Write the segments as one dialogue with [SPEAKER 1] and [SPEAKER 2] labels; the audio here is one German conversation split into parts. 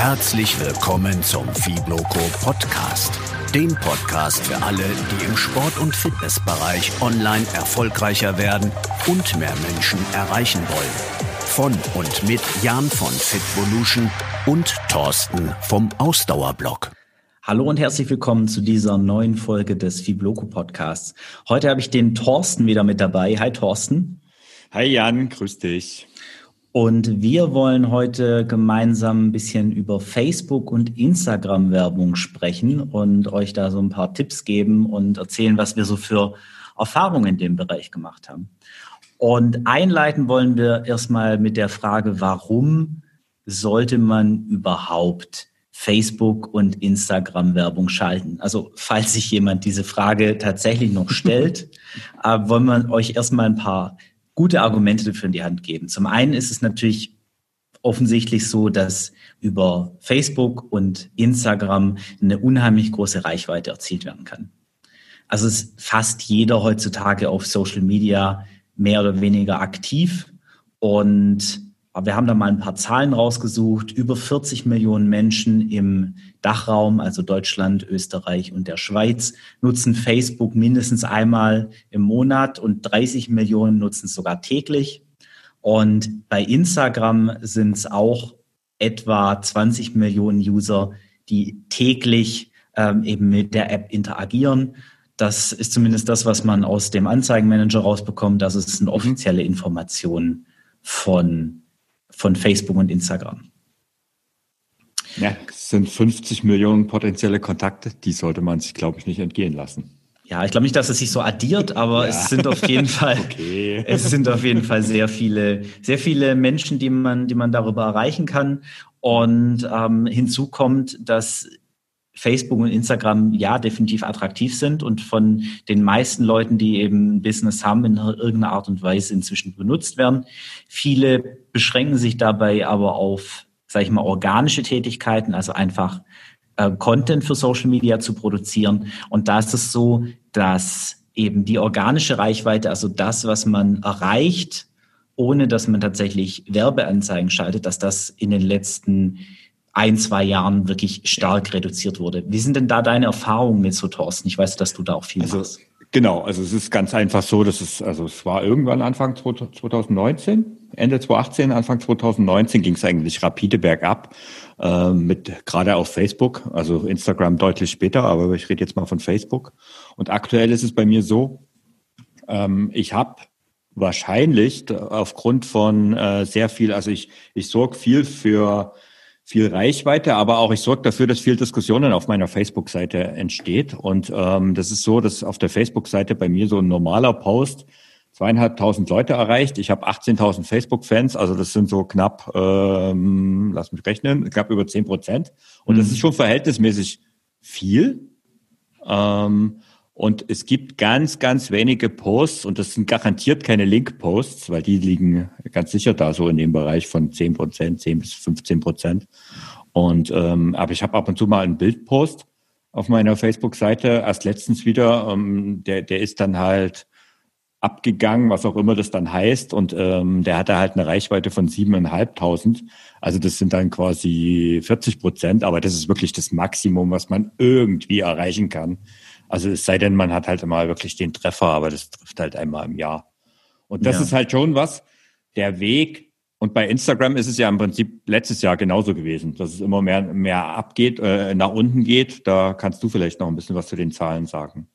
[SPEAKER 1] Herzlich willkommen zum Fibloco Podcast. Dem Podcast für alle, die im Sport- und Fitnessbereich online erfolgreicher werden und mehr Menschen erreichen wollen. Von und mit Jan von Fitvolution und Thorsten vom Ausdauerblock.
[SPEAKER 2] Hallo und herzlich willkommen zu dieser neuen Folge des Fibloco Podcasts. Heute habe ich den Thorsten wieder mit dabei. Hi Thorsten.
[SPEAKER 3] Hi Jan, grüß dich.
[SPEAKER 2] Und wir wollen heute gemeinsam ein bisschen über Facebook und Instagram-Werbung sprechen und euch da so ein paar Tipps geben und erzählen, was wir so für Erfahrungen in dem Bereich gemacht haben. Und einleiten wollen wir erstmal mit der Frage, warum sollte man überhaupt Facebook und Instagram-Werbung schalten? Also falls sich jemand diese Frage tatsächlich noch stellt, äh, wollen wir euch erstmal ein paar gute Argumente dafür in die Hand geben. Zum einen ist es natürlich offensichtlich so, dass über Facebook und Instagram eine unheimlich große Reichweite erzielt werden kann. Also ist fast jeder heutzutage auf Social Media mehr oder weniger aktiv und aber wir haben da mal ein paar Zahlen rausgesucht. Über 40 Millionen Menschen im Dachraum, also Deutschland, Österreich und der Schweiz, nutzen Facebook mindestens einmal im Monat und 30 Millionen nutzen es sogar täglich. Und bei Instagram sind es auch etwa 20 Millionen User, die täglich ähm, eben mit der App interagieren. Das ist zumindest das, was man aus dem Anzeigenmanager rausbekommt. Das ist eine offizielle Information von von Facebook und Instagram.
[SPEAKER 3] Ja, es sind 50 Millionen potenzielle Kontakte, die sollte man sich, glaube ich, nicht entgehen lassen.
[SPEAKER 2] Ja, ich glaube nicht, dass es sich so addiert, aber ja. es sind auf jeden Fall, okay. es sind auf jeden Fall sehr viele, sehr viele Menschen, die man, die man darüber erreichen kann. Und ähm, hinzu kommt, dass Facebook und Instagram ja definitiv attraktiv sind und von den meisten Leuten, die eben Business haben, in irgendeiner Art und Weise inzwischen benutzt werden. Viele beschränken sich dabei aber auf, sage ich mal, organische Tätigkeiten, also einfach äh, Content für Social Media zu produzieren. Und da ist es so, dass eben die organische Reichweite, also das, was man erreicht, ohne dass man tatsächlich Werbeanzeigen schaltet, dass das in den letzten ein, zwei Jahren wirklich stark reduziert wurde. Wie sind denn da deine Erfahrungen mit so, Thorsten? Ich weiß, dass du da auch viel
[SPEAKER 3] also,
[SPEAKER 2] machst.
[SPEAKER 3] Genau, also es ist ganz einfach so, dass es, also es war irgendwann Anfang 2019, Ende 2018, Anfang 2019 ging es eigentlich rapide bergab, äh, mit gerade auf Facebook, also Instagram deutlich später, aber ich rede jetzt mal von Facebook. Und aktuell ist es bei mir so, ähm, ich habe wahrscheinlich aufgrund von äh, sehr viel, also ich, ich sorge viel für viel Reichweite, aber auch ich sorge dafür, dass viel Diskussionen auf meiner Facebook-Seite entsteht. Und ähm, das ist so, dass auf der Facebook-Seite bei mir so ein normaler Post zweieinhalbtausend Leute erreicht. Ich habe 18.000 Facebook-Fans, also das sind so knapp, ähm, lass mich rechnen, knapp über zehn Prozent. Und mhm. das ist schon verhältnismäßig viel. Ähm, und es gibt ganz, ganz wenige Posts und das sind garantiert keine Link-Posts, weil die liegen ganz sicher da so in dem Bereich von 10 Prozent, 10 bis 15 Prozent. Und ähm, aber ich habe ab und zu mal einen Bildpost auf meiner Facebook-Seite, erst letztens wieder, ähm, der, der ist dann halt abgegangen, was auch immer das dann heißt. Und ähm, der hatte halt eine Reichweite von siebeneinhalbtausend. Also das sind dann quasi 40 Prozent, aber das ist wirklich das Maximum, was man irgendwie erreichen kann. Also es sei denn, man hat halt immer wirklich den Treffer, aber das trifft halt einmal im Jahr. Und das ja. ist halt schon was, der Weg, und bei Instagram ist es ja im Prinzip letztes Jahr genauso gewesen, dass es immer mehr, mehr abgeht, äh, nach unten geht. Da kannst du vielleicht noch ein bisschen was zu den Zahlen sagen.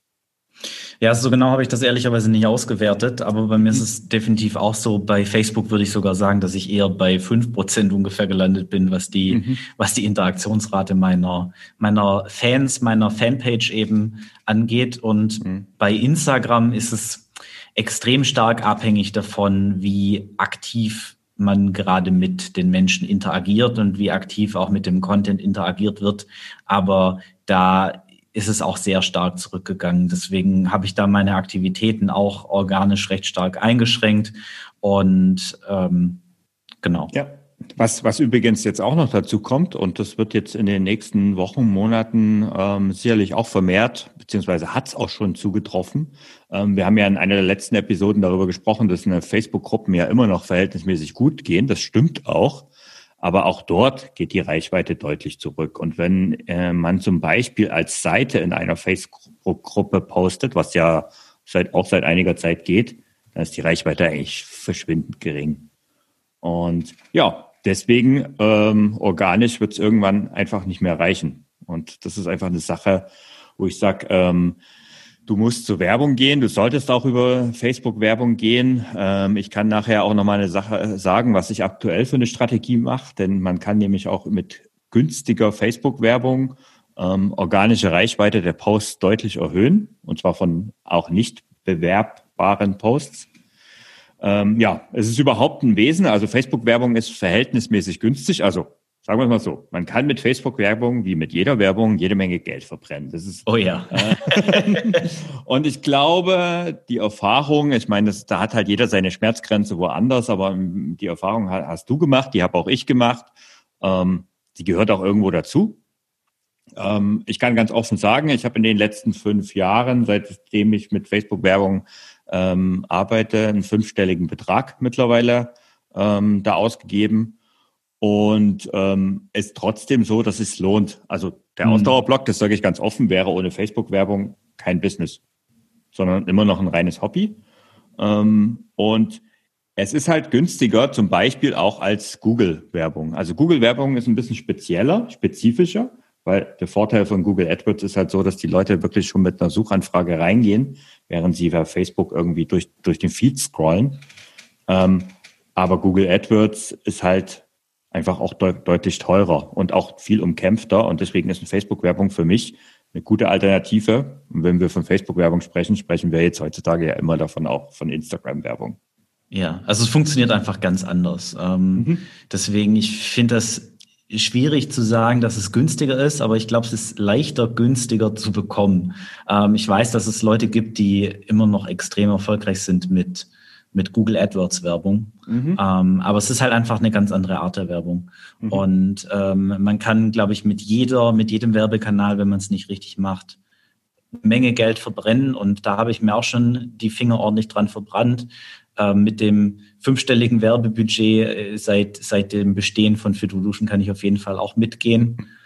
[SPEAKER 2] Ja, so genau habe ich das ehrlicherweise nicht ausgewertet, aber bei mir ist es definitiv auch so. Bei Facebook würde ich sogar sagen, dass ich eher bei fünf Prozent ungefähr gelandet bin, was die, mhm. was die Interaktionsrate meiner, meiner Fans, meiner Fanpage eben angeht. Und mhm. bei Instagram ist es extrem stark abhängig davon, wie aktiv man gerade mit den Menschen interagiert und wie aktiv auch mit dem Content interagiert wird. Aber da ist es auch sehr stark zurückgegangen. Deswegen habe ich da meine Aktivitäten auch organisch recht stark eingeschränkt. Und ähm, genau.
[SPEAKER 3] Ja. Was, was übrigens jetzt auch noch dazu kommt, und das wird jetzt in den nächsten Wochen, Monaten ähm, sicherlich auch vermehrt, beziehungsweise hat es auch schon zugetroffen. Ähm, wir haben ja in einer der letzten Episoden darüber gesprochen, dass Facebook-Gruppen ja immer noch verhältnismäßig gut gehen. Das stimmt auch. Aber auch dort geht die Reichweite deutlich zurück. Und wenn äh, man zum Beispiel als Seite in einer Facebook-Gruppe postet, was ja seit, auch seit einiger Zeit geht, dann ist die Reichweite eigentlich verschwindend gering. Und ja, deswegen ähm, organisch wird es irgendwann einfach nicht mehr reichen. Und das ist einfach eine Sache, wo ich sage, ähm, Du musst zur Werbung gehen. Du solltest auch über Facebook Werbung gehen. Ähm, ich kann nachher auch noch mal eine Sache sagen, was ich aktuell für eine Strategie mache, denn man kann nämlich auch mit günstiger Facebook Werbung ähm, organische Reichweite der Posts deutlich erhöhen und zwar von auch nicht bewerbbaren Posts. Ähm, ja, es ist überhaupt ein Wesen. Also Facebook Werbung ist verhältnismäßig günstig. Also Sagen wir es mal so, man kann mit Facebook-Werbung wie mit jeder Werbung jede Menge Geld verbrennen. Das ist,
[SPEAKER 2] oh ja.
[SPEAKER 3] und ich glaube, die Erfahrung, ich meine, das, da hat halt jeder seine Schmerzgrenze woanders, aber die Erfahrung hast du gemacht, die habe auch ich gemacht. Ähm, die gehört auch irgendwo dazu. Ähm, ich kann ganz offen sagen, ich habe in den letzten fünf Jahren, seitdem ich mit Facebook-Werbung ähm, arbeite, einen fünfstelligen Betrag mittlerweile ähm, da ausgegeben. Und ähm, ist trotzdem so, dass es lohnt. Also der mhm. Ausdauerblock, das sage ich ganz offen, wäre ohne Facebook-Werbung kein Business, sondern immer noch ein reines Hobby. Ähm, und es ist halt günstiger, zum Beispiel auch als Google-Werbung. Also Google-Werbung ist ein bisschen spezieller, spezifischer, weil der Vorteil von Google AdWords ist halt so, dass die Leute wirklich schon mit einer Suchanfrage reingehen, während sie bei Facebook irgendwie durch, durch den Feed scrollen. Ähm, aber Google AdWords ist halt einfach auch de deutlich teurer und auch viel umkämpfter. Und deswegen ist eine Facebook-Werbung für mich eine gute Alternative. Und wenn wir von Facebook-Werbung sprechen, sprechen wir jetzt heutzutage ja immer davon auch von Instagram-Werbung.
[SPEAKER 2] Ja, also es funktioniert einfach ganz anders. Ähm, mhm. Deswegen, ich finde das schwierig zu sagen, dass es günstiger ist, aber ich glaube, es ist leichter günstiger zu bekommen. Ähm, ich weiß, dass es Leute gibt, die immer noch extrem erfolgreich sind mit mit Google AdWords Werbung. Mhm. Ähm, aber es ist halt einfach eine ganz andere Art der Werbung. Mhm. Und ähm, man kann, glaube ich, mit jeder, mit jedem Werbekanal, wenn man es nicht richtig macht, eine Menge Geld verbrennen. Und da habe ich mir auch schon die Finger ordentlich dran verbrannt. Ähm, mit dem fünfstelligen Werbebudget äh, seit, seit dem Bestehen von Fitolution kann ich auf jeden Fall auch mitgehen.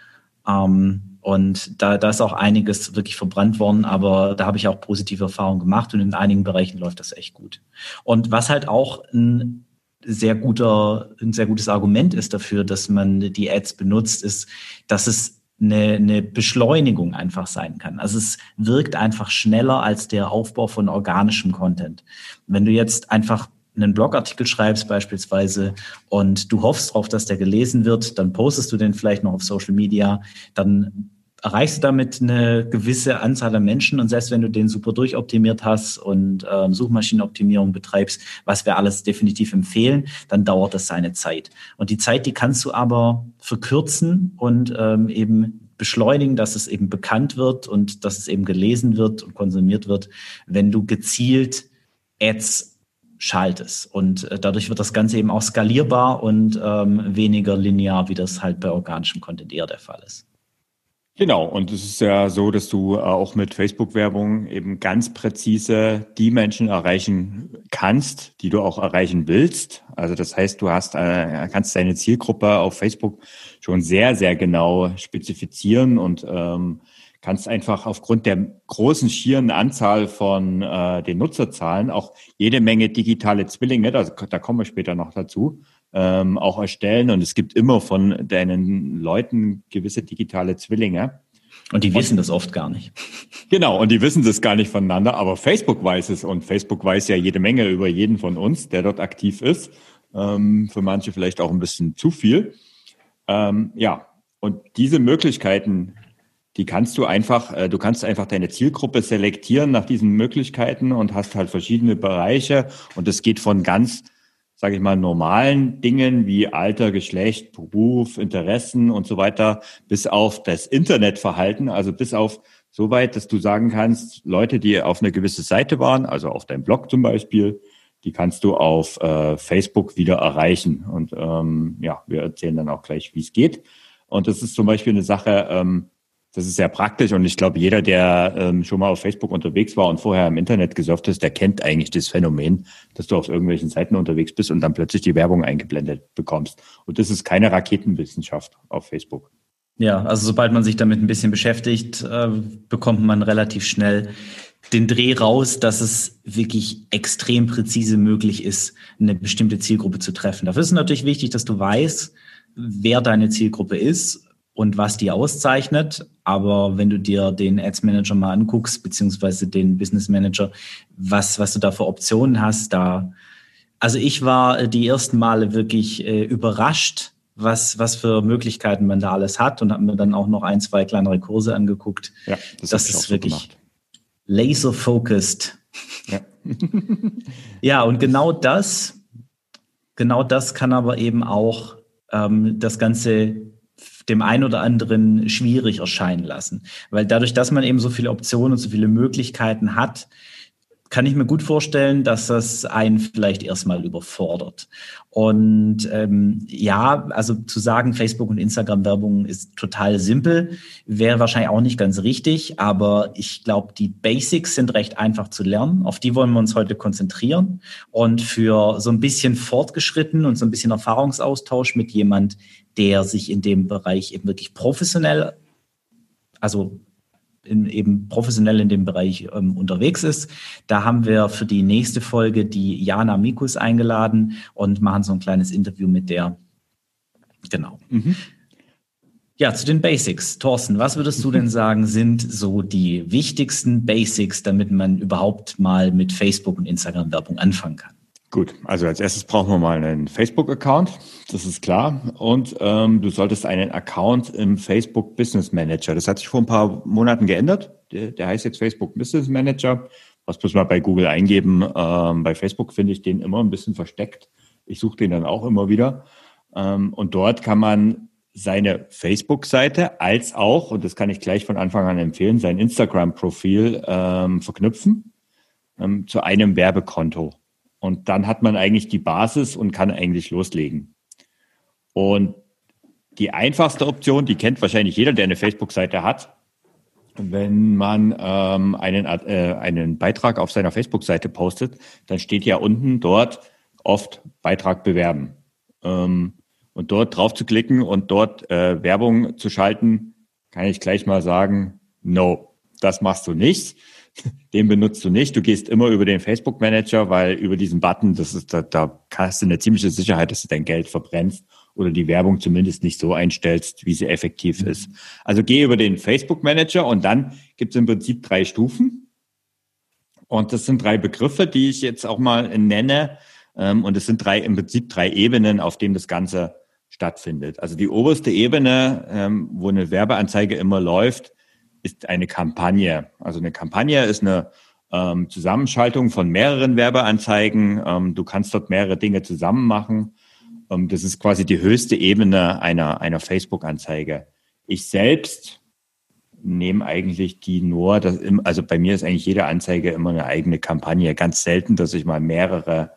[SPEAKER 2] Ähm, und da, da ist auch einiges wirklich verbrannt worden, aber da habe ich auch positive Erfahrungen gemacht und in einigen Bereichen läuft das echt gut. Und was halt auch ein sehr guter, ein sehr gutes Argument ist dafür, dass man die Ads benutzt, ist, dass es eine, eine Beschleunigung einfach sein kann. Also es wirkt einfach schneller als der Aufbau von organischem Content. Wenn du jetzt einfach einen Blogartikel schreibst beispielsweise und du hoffst darauf, dass der gelesen wird, dann postest du den vielleicht noch auf Social Media, dann erreichst du damit eine gewisse Anzahl an Menschen und selbst wenn du den super durchoptimiert hast und ähm, Suchmaschinenoptimierung betreibst, was wir alles definitiv empfehlen, dann dauert das seine Zeit. Und die Zeit, die kannst du aber verkürzen und ähm, eben beschleunigen, dass es eben bekannt wird und dass es eben gelesen wird und konsumiert wird, wenn du gezielt Ads schaltest. Und äh, dadurch wird das Ganze eben auch skalierbar und ähm, weniger linear, wie das halt bei organischem Content eher der Fall ist.
[SPEAKER 3] Genau, und es ist ja so, dass du äh, auch mit Facebook-Werbung eben ganz präzise die Menschen erreichen kannst, die du auch erreichen willst. Also das heißt, du hast, äh, kannst deine Zielgruppe auf Facebook schon sehr, sehr genau spezifizieren und ähm, kannst einfach aufgrund der großen schieren Anzahl von äh, den Nutzerzahlen auch jede Menge digitale Zwillinge, da, da kommen wir später noch dazu, ähm, auch erstellen. Und es gibt immer von deinen Leuten gewisse digitale Zwillinge.
[SPEAKER 2] Und die wissen und, das oft gar nicht.
[SPEAKER 3] Genau, und die wissen das gar nicht voneinander, aber Facebook weiß es und Facebook weiß ja jede Menge über jeden von uns, der dort aktiv ist. Ähm, für manche vielleicht auch ein bisschen zu viel. Ähm, ja, und diese Möglichkeiten, die kannst du einfach, äh, du kannst einfach deine Zielgruppe selektieren nach diesen Möglichkeiten und hast halt verschiedene Bereiche und es geht von ganz sage ich mal, normalen Dingen wie Alter, Geschlecht, Beruf, Interessen und so weiter, bis auf das Internetverhalten, also bis auf so weit, dass du sagen kannst, Leute, die auf eine gewisse Seite waren, also auf deinem Blog zum Beispiel, die kannst du auf äh, Facebook wieder erreichen. Und ähm, ja, wir erzählen dann auch gleich, wie es geht. Und das ist zum Beispiel eine Sache, ähm, Das ist sehr praktisch und ich glaube, jeder, der ähm, schon mal auf Facebook unterwegs war und vorher im Internet gesurft ist, der kennt eigentlich das Phänomen, dass du auf irgendwelchen Seiten unterwegs bist und dann plötzlich die Werbung eingeblendet bekommst. Und das ist keine Raketenwissenschaft auf Facebook.
[SPEAKER 2] Ja, also sobald man sich damit ein bisschen beschäftigt, äh, bekommt man relativ schnell den Dreh raus, dass es wirklich extrem präzise möglich ist, eine bestimmte Zielgruppe zu treffen. Dafür ist es natürlich wichtig, dass du weißt, wer deine Zielgruppe ist und was die auszeichnet. Aber wenn du dir den Ads Manager mal anguckst, beziehungsweise den Business Manager, was, was du da für Optionen hast, da, also ich war die ersten Male wirklich äh, überrascht, was, was für Möglichkeiten man da alles hat und habe mir dann auch noch ein, zwei kleinere Kurse angeguckt. Ja, das, das ist wirklich so laser-focused. Ja. ja, und genau das, genau das kann aber eben auch ähm, das Ganze dem einen oder anderen schwierig erscheinen lassen. Weil dadurch, dass man eben so viele Optionen und so viele Möglichkeiten hat, kann ich mir gut vorstellen, dass das einen vielleicht erstmal überfordert. Und ähm, ja, also zu sagen, Facebook und Instagram-Werbung ist total simpel, wäre wahrscheinlich auch nicht ganz richtig. Aber ich glaube, die Basics sind recht einfach zu lernen. Auf die wollen wir uns heute konzentrieren. Und für so ein bisschen fortgeschritten und so ein bisschen Erfahrungsaustausch mit jemand, der sich in dem Bereich eben wirklich professionell, also in, eben professionell in dem Bereich ähm, unterwegs ist. Da haben wir für die nächste Folge die Jana Mikus eingeladen und machen so ein kleines Interview mit der. Genau. Mhm. Ja, zu den Basics. Thorsten, was würdest du denn sagen, sind so die wichtigsten Basics, damit man überhaupt mal mit Facebook und Instagram-Werbung anfangen kann?
[SPEAKER 3] Gut, also als erstes brauchen wir mal einen Facebook-Account, das ist klar. Und ähm, du solltest einen Account im Facebook Business Manager. Das hat sich vor ein paar Monaten geändert. Der, der heißt jetzt Facebook Business Manager. Was muss man bei Google eingeben? Ähm, bei Facebook finde ich den immer ein bisschen versteckt. Ich suche den dann auch immer wieder. Ähm, und dort kann man seine Facebook-Seite als auch, und das kann ich gleich von Anfang an empfehlen, sein Instagram-Profil ähm, verknüpfen ähm, zu einem Werbekonto. Und dann hat man eigentlich die Basis und kann eigentlich loslegen. Und die einfachste Option, die kennt wahrscheinlich jeder, der eine Facebook-Seite hat, wenn man ähm, einen, äh, einen Beitrag auf seiner Facebook-Seite postet, dann steht ja unten dort oft Beitrag bewerben. Ähm, und dort drauf zu klicken und dort äh, Werbung zu schalten, kann ich gleich mal sagen, no, das machst du nicht. Den benutzt du nicht. Du gehst immer über den Facebook Manager, weil über diesen Button, das ist, da, da hast du eine ziemliche Sicherheit, dass du dein Geld verbrennst oder die Werbung zumindest nicht so einstellst, wie sie effektiv mhm. ist. Also geh über den Facebook Manager und dann gibt es im Prinzip drei Stufen. Und das sind drei Begriffe, die ich jetzt auch mal nenne. Ähm, und es sind drei, im Prinzip drei Ebenen, auf denen das Ganze stattfindet. Also die oberste Ebene, ähm, wo eine Werbeanzeige immer läuft, ist eine Kampagne. Also eine Kampagne ist eine ähm, Zusammenschaltung von mehreren Werbeanzeigen. Ähm, du kannst dort mehrere Dinge zusammen machen. Ähm, das ist quasi die höchste Ebene einer, einer Facebook-Anzeige. Ich selbst nehme eigentlich die nur, das, also bei mir ist eigentlich jede Anzeige immer eine eigene Kampagne. Ganz selten, dass ich mal mehrere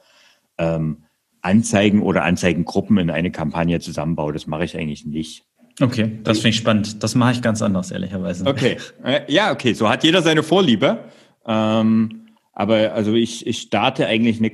[SPEAKER 3] ähm, Anzeigen oder Anzeigengruppen in eine Kampagne zusammenbaue. Das mache ich eigentlich nicht.
[SPEAKER 2] Okay, das finde ich spannend. Das mache ich ganz anders, ehrlicherweise.
[SPEAKER 3] Okay, äh, ja, okay, so hat jeder seine Vorliebe. Ähm, aber also ich, ich starte eigentlich eine,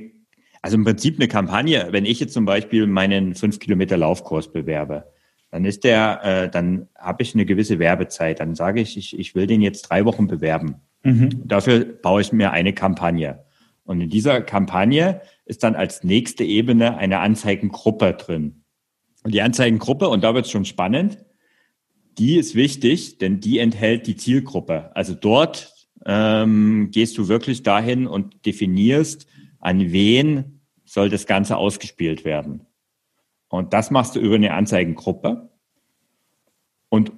[SPEAKER 3] also im Prinzip eine Kampagne, wenn ich jetzt zum Beispiel meinen 5 Kilometer Laufkurs bewerbe, dann ist der, äh, dann habe ich eine gewisse Werbezeit. Dann sage ich, ich, ich will den jetzt drei Wochen bewerben. Mhm. Dafür baue ich mir eine Kampagne. Und in dieser Kampagne ist dann als nächste Ebene eine Anzeigengruppe drin. Und die Anzeigengruppe, und da wird es schon spannend, die ist wichtig, denn die enthält die Zielgruppe. Also dort ähm, gehst du wirklich dahin und definierst, an wen soll das Ganze ausgespielt werden. Und das machst du über eine Anzeigengruppe. Und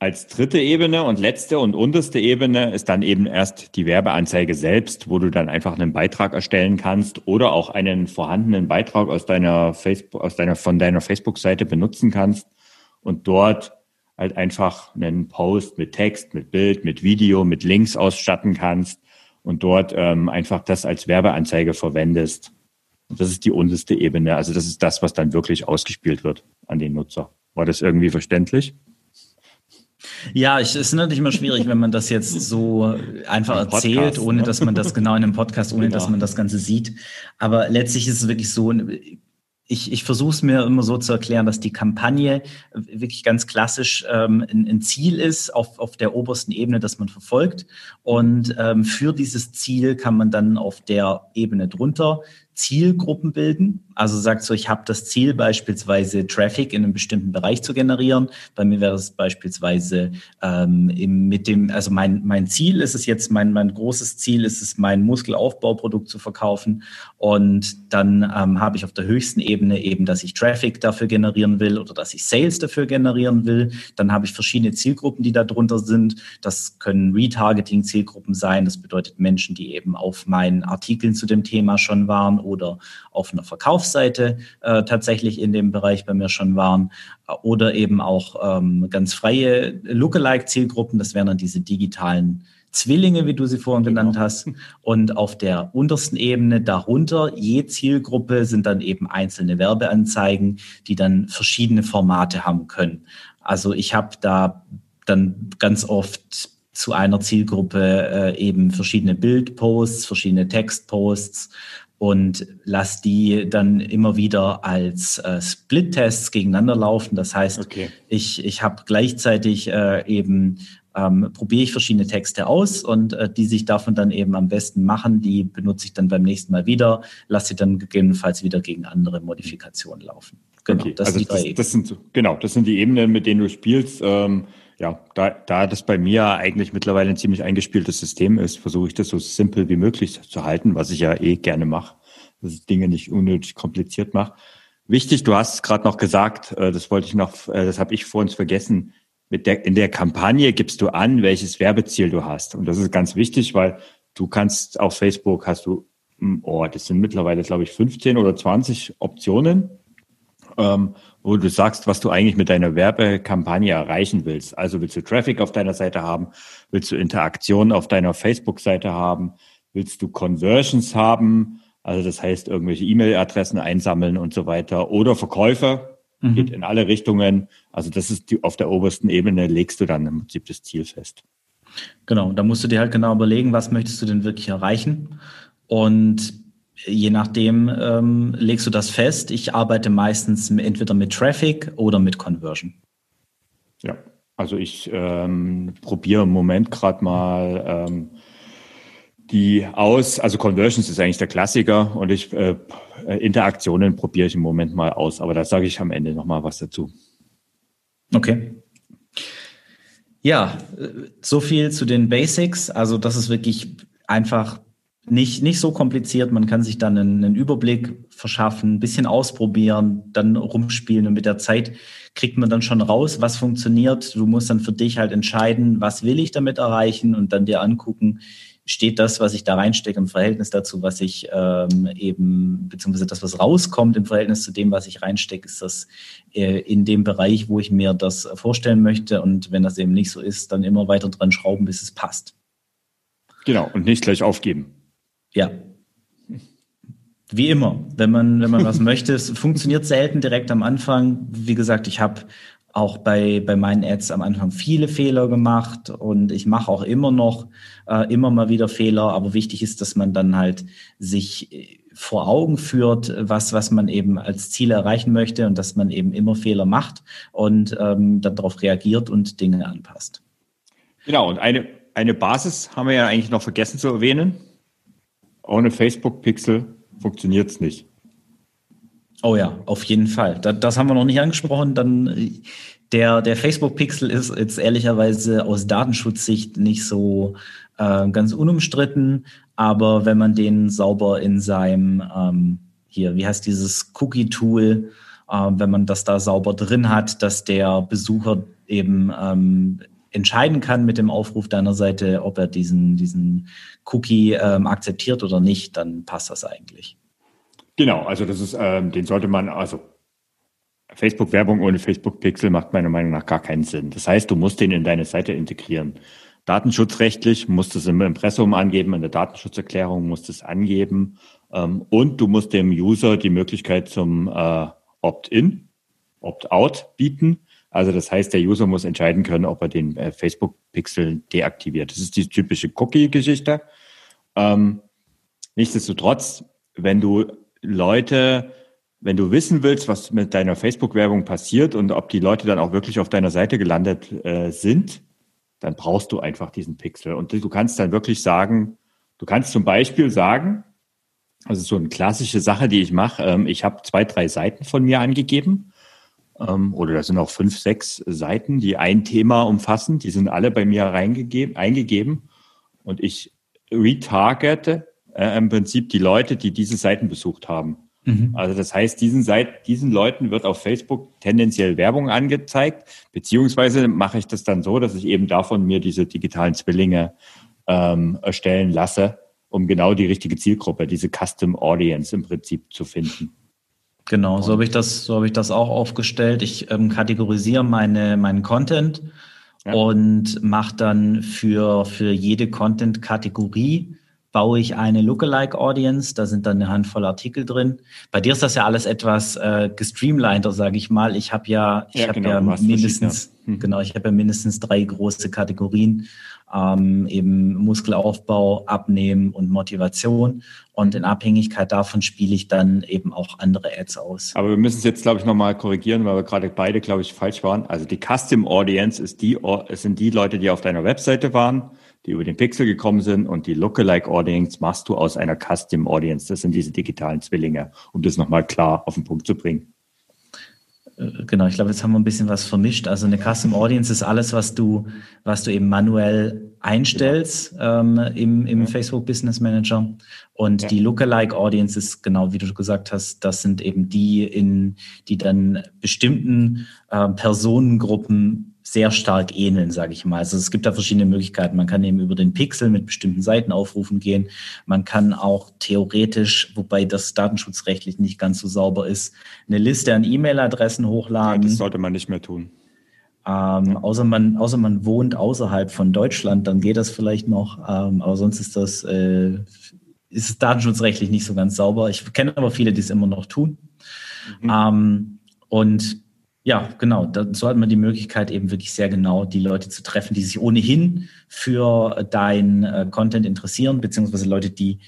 [SPEAKER 3] als dritte Ebene und letzte und unterste Ebene ist dann eben erst die Werbeanzeige selbst, wo du dann einfach einen Beitrag erstellen kannst oder auch einen vorhandenen Beitrag aus deiner Facebook, aus deiner, von deiner Facebook-Seite benutzen kannst und dort halt einfach einen Post mit Text, mit Bild, mit Video, mit Links ausstatten kannst und dort ähm, einfach das als Werbeanzeige verwendest. Und das ist die unterste Ebene. Also das ist das, was dann wirklich ausgespielt wird an den Nutzer. War das irgendwie verständlich?
[SPEAKER 2] Ja, es ist natürlich immer schwierig, wenn man das jetzt so einfach Podcast, erzählt, ohne ne? dass man das genau in einem Podcast, ohne genau. dass man das Ganze sieht. Aber letztlich ist es wirklich so, ich, ich versuche es mir immer so zu erklären, dass die Kampagne wirklich ganz klassisch ähm, ein, ein Ziel ist auf, auf der obersten Ebene, das man verfolgt. Und ähm, für dieses Ziel kann man dann auf der Ebene drunter Zielgruppen bilden. Also sagt so, ich habe das Ziel beispielsweise Traffic in einem bestimmten Bereich zu generieren. Bei mir wäre es beispielsweise ähm, mit dem, also mein, mein Ziel ist es jetzt, mein, mein großes Ziel ist es, mein Muskelaufbauprodukt zu verkaufen. Und dann ähm, habe ich auf der höchsten Ebene eben, dass ich Traffic dafür generieren will oder dass ich Sales dafür generieren will. Dann habe ich verschiedene Zielgruppen, die da drunter sind. Das können Retargeting-Zielgruppen sein. Das bedeutet Menschen, die eben auf meinen Artikeln zu dem Thema schon waren oder auf einer Verkaufsseite äh, tatsächlich in dem Bereich bei mir schon waren oder eben auch ähm, ganz freie Lookalike-Zielgruppen. Das wären dann diese digitalen Zwillinge, wie du sie vorhin genau. genannt hast. Und auf der untersten Ebene darunter, je Zielgruppe, sind dann eben einzelne Werbeanzeigen, die dann verschiedene Formate haben können. Also ich habe da dann ganz oft zu einer Zielgruppe äh, eben verschiedene Bildposts, verschiedene Textposts, und lass die dann immer wieder als äh, Split-Tests gegeneinander laufen. Das heißt, okay. ich, ich habe gleichzeitig äh, eben ähm, probiere ich verschiedene Texte aus und äh, die sich davon dann eben am besten machen, die benutze ich dann beim nächsten Mal wieder, lasse sie dann gegebenenfalls wieder gegen andere Modifikationen laufen.
[SPEAKER 3] Genau, okay. das, also das, das, sind genau, das sind die Ebenen, mit denen du spielst. Ähm, ja, da, da das bei mir eigentlich mittlerweile ein ziemlich eingespieltes System ist, versuche ich das so simpel wie möglich zu halten, was ich ja eh gerne mache, dass ich Dinge nicht unnötig kompliziert mache. Wichtig, du hast gerade noch gesagt, äh, das wollte ich noch, äh, das habe ich vor uns vergessen. Mit der, in der Kampagne gibst du an, welches Werbeziel du hast. Und das ist ganz wichtig, weil du kannst auf Facebook hast du, hm, oh, das sind mittlerweile, glaube ich, 15 oder 20 Optionen. Ähm, wo du sagst, was du eigentlich mit deiner Werbekampagne erreichen willst. Also willst du Traffic auf deiner Seite haben? Willst du Interaktionen auf deiner Facebook-Seite haben? Willst du Conversions haben? Also das heißt, irgendwelche E-Mail-Adressen einsammeln und so weiter. Oder Verkäufer, mhm. geht in alle Richtungen. Also das ist die, auf der obersten Ebene legst du dann im Prinzip das Ziel fest.
[SPEAKER 2] Genau, da musst du dir halt genau überlegen, was möchtest du denn wirklich erreichen? Und je nachdem ähm, legst du das fest. Ich arbeite meistens entweder mit Traffic oder mit Conversion.
[SPEAKER 3] Ja, also ich ähm, probiere im Moment gerade mal ähm, die aus, also Conversions ist eigentlich der Klassiker und ich äh, Interaktionen probiere ich im Moment mal aus, aber da sage ich am Ende nochmal was dazu.
[SPEAKER 2] Okay. Ja, so viel zu den Basics. Also das ist wirklich einfach nicht, nicht so kompliziert. Man kann sich dann einen, einen, Überblick verschaffen, ein bisschen ausprobieren, dann rumspielen und mit der Zeit kriegt man dann schon raus, was funktioniert. Du musst dann für dich halt entscheiden, was will ich damit erreichen und dann dir angucken, steht das, was ich da reinstecke, im Verhältnis dazu, was ich ähm, eben, beziehungsweise das, was rauskommt im Verhältnis zu dem, was ich reinstecke, ist das äh, in dem Bereich, wo ich mir das vorstellen möchte. Und wenn das eben nicht so ist, dann immer weiter dran schrauben, bis es passt.
[SPEAKER 3] Genau, und nicht gleich aufgeben.
[SPEAKER 2] Ja. Wie immer, wenn man, wenn man was möchte, es funktioniert selten direkt am Anfang. Wie gesagt, ich habe auch bei, bei meinen Ads am Anfang viele Fehler gemacht und ich mache auch immer noch äh, immer mal wieder Fehler, aber wichtig ist, dass man dann halt sich äh, vor Augen führt, was, was man eben als Ziel erreichen möchte und dass man eben immer Fehler macht und ähm, dann darauf reagiert und Dinge anpasst.
[SPEAKER 3] Genau, und eine, eine Basis haben wir ja eigentlich noch vergessen zu erwähnen. Ohne Facebook-Pixel funktioniert es nicht.
[SPEAKER 2] Oh ja, auf jeden Fall. Das, das haben wir noch nicht angesprochen. Dann der, der Facebook-Pixel ist jetzt ehrlicherweise aus Datenschutzsicht nicht so äh, ganz unumstritten, aber wenn man den sauber in seinem ähm, hier, wie heißt dieses Cookie-Tool, äh, wenn man das da sauber drin hat, dass der Besucher eben ähm, entscheiden kann mit dem Aufruf deiner Seite, ob er diesen, diesen Cookie ähm, akzeptiert oder nicht, dann passt das eigentlich.
[SPEAKER 3] Genau, also das ist, ähm, den sollte man, also Facebook-Werbung ohne Facebook-Pixel macht meiner Meinung nach gar keinen Sinn. Das heißt, du musst den in deine Seite integrieren. Datenschutzrechtlich musst du es im Impressum angeben, in der Datenschutzerklärung musst du es angeben ähm, und du musst dem User die Möglichkeit zum äh, Opt-in, Opt-out bieten. Also das heißt, der User muss entscheiden können, ob er den äh, Facebook-Pixel deaktiviert. Das ist die typische Cookie-Geschichte. Ähm, nichtsdestotrotz, wenn du Leute, wenn du wissen willst, was mit deiner Facebook-Werbung passiert und ob die Leute dann auch wirklich auf deiner Seite gelandet äh, sind, dann brauchst du einfach diesen Pixel. Und du kannst dann wirklich sagen, du kannst zum Beispiel sagen, also so eine klassische Sache, die ich mache, ähm, ich habe zwei, drei Seiten von mir angegeben. Ähm, oder da sind auch fünf, sechs Seiten, die ein Thema umfassen. Die sind alle bei mir reingegeben, eingegeben. Und ich retargete äh, im Prinzip die Leute, die diese Seiten besucht haben. Mhm. Also das heißt, diesen, Seit diesen Leuten wird auf Facebook tendenziell Werbung angezeigt, beziehungsweise mache ich das dann so, dass ich eben davon mir diese digitalen Zwillinge ähm, erstellen lasse, um genau die richtige Zielgruppe, diese Custom Audience im Prinzip zu finden.
[SPEAKER 2] Genau, so habe ich das, so habe ich das auch aufgestellt. Ich ähm, kategorisiere meine, meinen Content ja. und mache dann für, für jede Content-Kategorie baue ich eine Lookalike Audience, da sind dann eine Handvoll Artikel drin. Bei dir ist das ja alles etwas äh, gestreamliner, sage ich mal. Ich habe ja, ich ja, habe genau, ja mindestens, hm. genau, ich habe ja mindestens drei große Kategorien ähm, eben Muskelaufbau, Abnehmen und Motivation. Und in Abhängigkeit davon spiele ich dann eben auch andere Ads aus.
[SPEAKER 3] Aber wir müssen es jetzt, glaube ich, nochmal korrigieren, weil wir gerade beide, glaube ich, falsch waren. Also die Custom Audience ist die, sind die Leute, die auf deiner Webseite waren, die über den Pixel gekommen sind und die Lookalike Audience machst du aus einer Custom Audience. Das sind diese digitalen Zwillinge, um das nochmal klar auf den Punkt zu bringen.
[SPEAKER 2] Genau, ich glaube, jetzt haben wir ein bisschen was vermischt. Also eine Custom Audience ist alles, was du, was du eben manuell einstellst genau. ähm, im, im ja. Facebook Business Manager. Und ja. die Lookalike Audience ist genau, wie du gesagt hast, das sind eben die, in, die dann bestimmten äh, Personengruppen sehr stark ähneln, sage ich mal. Also es gibt da verschiedene Möglichkeiten. Man kann eben über den Pixel mit bestimmten Seitenaufrufen gehen. Man kann auch theoretisch, wobei das datenschutzrechtlich nicht ganz so sauber ist, eine Liste an E-Mail-Adressen hochladen. Ja,
[SPEAKER 3] das sollte man nicht mehr tun.
[SPEAKER 2] Ähm, außer, man, außer man wohnt außerhalb von Deutschland, dann geht das vielleicht noch. Ähm, aber sonst ist das äh, ist es datenschutzrechtlich nicht so ganz sauber. Ich kenne aber viele, die es immer noch tun. Mhm. Ähm, und ja, genau. So hat man die Möglichkeit, eben wirklich sehr genau die Leute zu treffen, die sich ohnehin für dein äh, Content interessieren, beziehungsweise Leute, die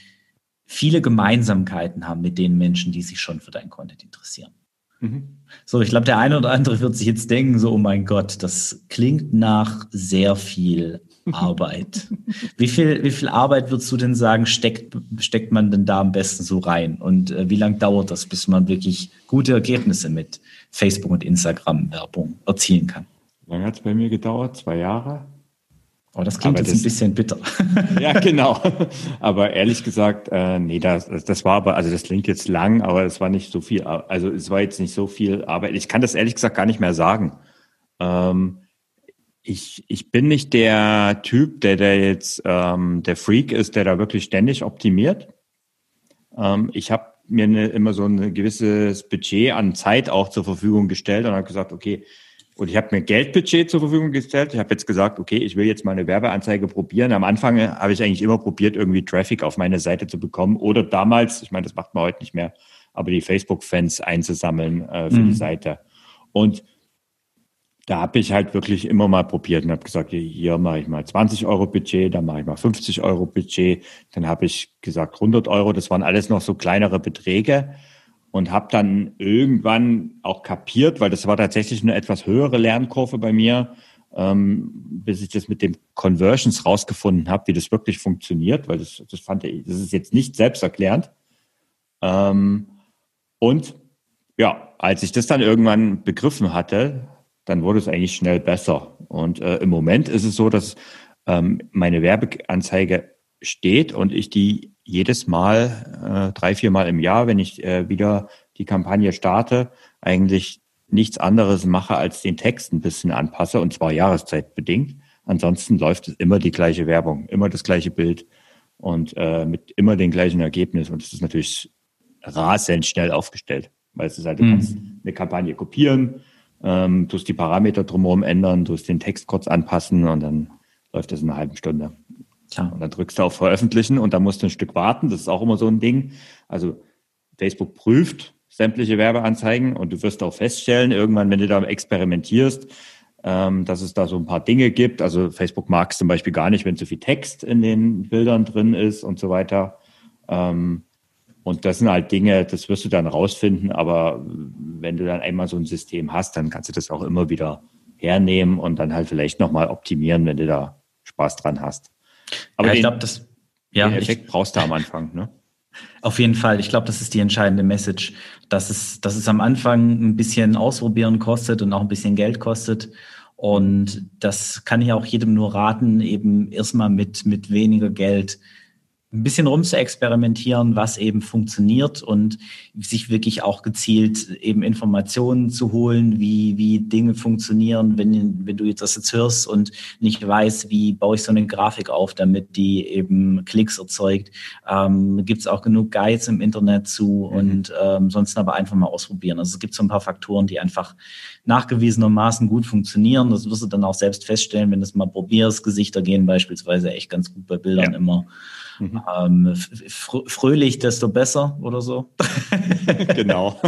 [SPEAKER 2] viele Gemeinsamkeiten haben mit den Menschen, die sich schon für dein Content interessieren. Mhm. So, ich glaube, der eine oder andere wird sich jetzt denken, so, oh mein Gott, das klingt nach sehr viel Arbeit. wie viel, wie viel Arbeit würdest du denn sagen, steckt, steckt man denn da am besten so rein? Und äh, wie lange dauert das, bis man wirklich gute Ergebnisse mit Facebook und Instagram Werbung erzielen kann?
[SPEAKER 3] Lange hat es bei mir gedauert? Zwei Jahre?
[SPEAKER 2] Oh, das klingt aber jetzt das, ein bisschen bitter.
[SPEAKER 3] ja, genau. Aber ehrlich gesagt, äh, nee, das, das war aber, also das klingt jetzt lang, aber es war nicht so viel, also es war jetzt nicht so viel Arbeit. Ich kann das ehrlich gesagt gar nicht mehr sagen. Ähm, ich, ich bin nicht der Typ, der, der jetzt ähm, der Freak ist, der da wirklich ständig optimiert. Ähm, ich habe mir eine, immer so ein gewisses Budget an Zeit auch zur Verfügung gestellt und habe gesagt, okay, und ich habe mir Geldbudget zur Verfügung gestellt. Ich habe jetzt gesagt, okay, ich will jetzt mal eine Werbeanzeige probieren. Am Anfang habe ich eigentlich immer probiert, irgendwie Traffic auf meine Seite zu bekommen oder damals, ich meine, das macht man heute nicht mehr, aber die Facebook-Fans einzusammeln äh, für mhm. die Seite. Und da habe ich halt wirklich immer mal probiert und habe gesagt, hier mache ich mal 20 Euro Budget, dann mache ich mal 50 Euro Budget, dann habe ich gesagt 100 Euro, das waren alles noch so kleinere Beträge und habe dann irgendwann auch kapiert, weil das war tatsächlich eine etwas höhere Lernkurve bei mir, ähm, bis ich das mit dem Conversions rausgefunden habe, wie das wirklich funktioniert, weil das, das fand ich, das ist jetzt nicht selbsterklärend. Ähm, und ja, als ich das dann irgendwann begriffen hatte, dann wurde es eigentlich schnell besser. Und äh, im Moment ist es so, dass ähm, meine Werbeanzeige steht und ich die jedes Mal, äh, drei, vier Mal im Jahr, wenn ich äh, wieder die Kampagne starte, eigentlich nichts anderes mache, als den Text ein bisschen anpasse und zwar jahreszeitbedingt. Ansonsten läuft es immer die gleiche Werbung, immer das gleiche Bild und äh, mit immer den gleichen Ergebnis. Und es ist natürlich rasend schnell aufgestellt, weil es ist halt, du mhm. kannst eine Kampagne kopieren, ähm, tust die Parameter drumherum ändern, tust den Text kurz anpassen und dann läuft das in einer halben Stunde. Klar. Und dann drückst du auf Veröffentlichen und dann musst du ein Stück warten. Das ist auch immer so ein Ding. Also Facebook prüft, sämtliche Werbeanzeigen und du wirst auch feststellen, irgendwann, wenn du da experimentierst, ähm, dass es da so ein paar Dinge gibt. Also Facebook mag es zum Beispiel gar nicht, wenn zu viel Text in den Bildern drin ist und so weiter. Ähm, und das sind halt Dinge, das wirst du dann rausfinden, aber wenn du dann einmal so ein System hast, dann kannst du das auch immer wieder hernehmen und dann halt vielleicht nochmal optimieren, wenn du da Spaß dran hast.
[SPEAKER 2] Aber ja, ich glaube, das
[SPEAKER 3] ja, den Effekt ich, brauchst du am Anfang, ne?
[SPEAKER 2] Auf jeden Fall. Ich glaube, das ist die entscheidende Message, dass es, dass es am Anfang ein bisschen ausprobieren kostet und auch ein bisschen Geld kostet. Und das kann ich auch jedem nur raten, eben erstmal mit, mit weniger Geld ein bisschen rum zu experimentieren, was eben funktioniert und sich wirklich auch gezielt eben Informationen zu holen, wie, wie Dinge funktionieren, wenn, wenn du jetzt das jetzt hörst und nicht weißt, wie baue ich so eine Grafik auf, damit die eben Klicks erzeugt. Ähm, gibt es auch genug Guides im Internet zu mhm. und ähm, sonst aber einfach mal ausprobieren. Also es gibt so ein paar Faktoren, die einfach nachgewiesenermaßen gut funktionieren. Das wirst du dann auch selbst feststellen, wenn du es mal probierst. Gesichter gehen beispielsweise echt ganz gut bei Bildern ja. immer. Mhm. Ähm, fröhlich, desto besser oder so.
[SPEAKER 3] genau.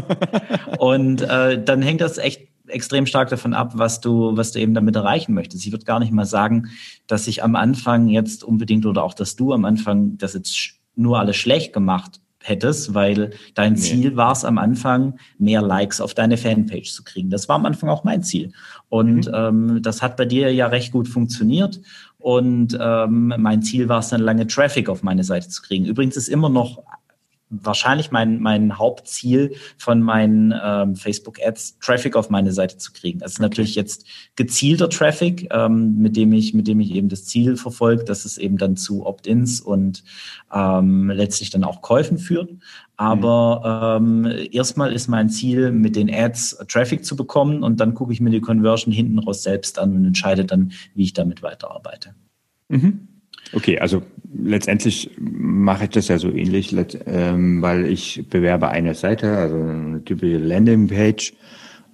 [SPEAKER 2] Und äh, dann hängt das echt extrem stark davon ab, was du, was du eben damit erreichen möchtest. Ich würde gar nicht mal sagen, dass ich am Anfang jetzt unbedingt oder auch, dass du am Anfang das jetzt nur alles schlecht gemacht hättest, weil dein nee. Ziel war es am Anfang, mehr Likes auf deine Fanpage zu kriegen. Das war am Anfang auch mein Ziel. Und mhm. ähm, das hat bei dir ja recht gut funktioniert. Und ähm, mein Ziel war es dann lange Traffic auf meine Seite zu kriegen. Übrigens ist immer noch wahrscheinlich mein, mein Hauptziel von meinen ähm, Facebook-Ads, Traffic auf meine Seite zu kriegen. Also okay. natürlich jetzt gezielter Traffic, ähm, mit dem ich, mit dem ich eben das Ziel verfolge, dass es eben dann zu Opt-ins und ähm, letztlich dann auch Käufen führt. Aber mhm. ähm, erstmal ist mein Ziel, mit den Ads Traffic zu bekommen und dann gucke ich mir die Conversion hinten raus selbst an und entscheide dann, wie ich damit weiterarbeite.
[SPEAKER 3] Mhm. Okay, also letztendlich mache ich das ja so ähnlich, ähm, weil ich bewerbe eine Seite, also eine typische Landingpage,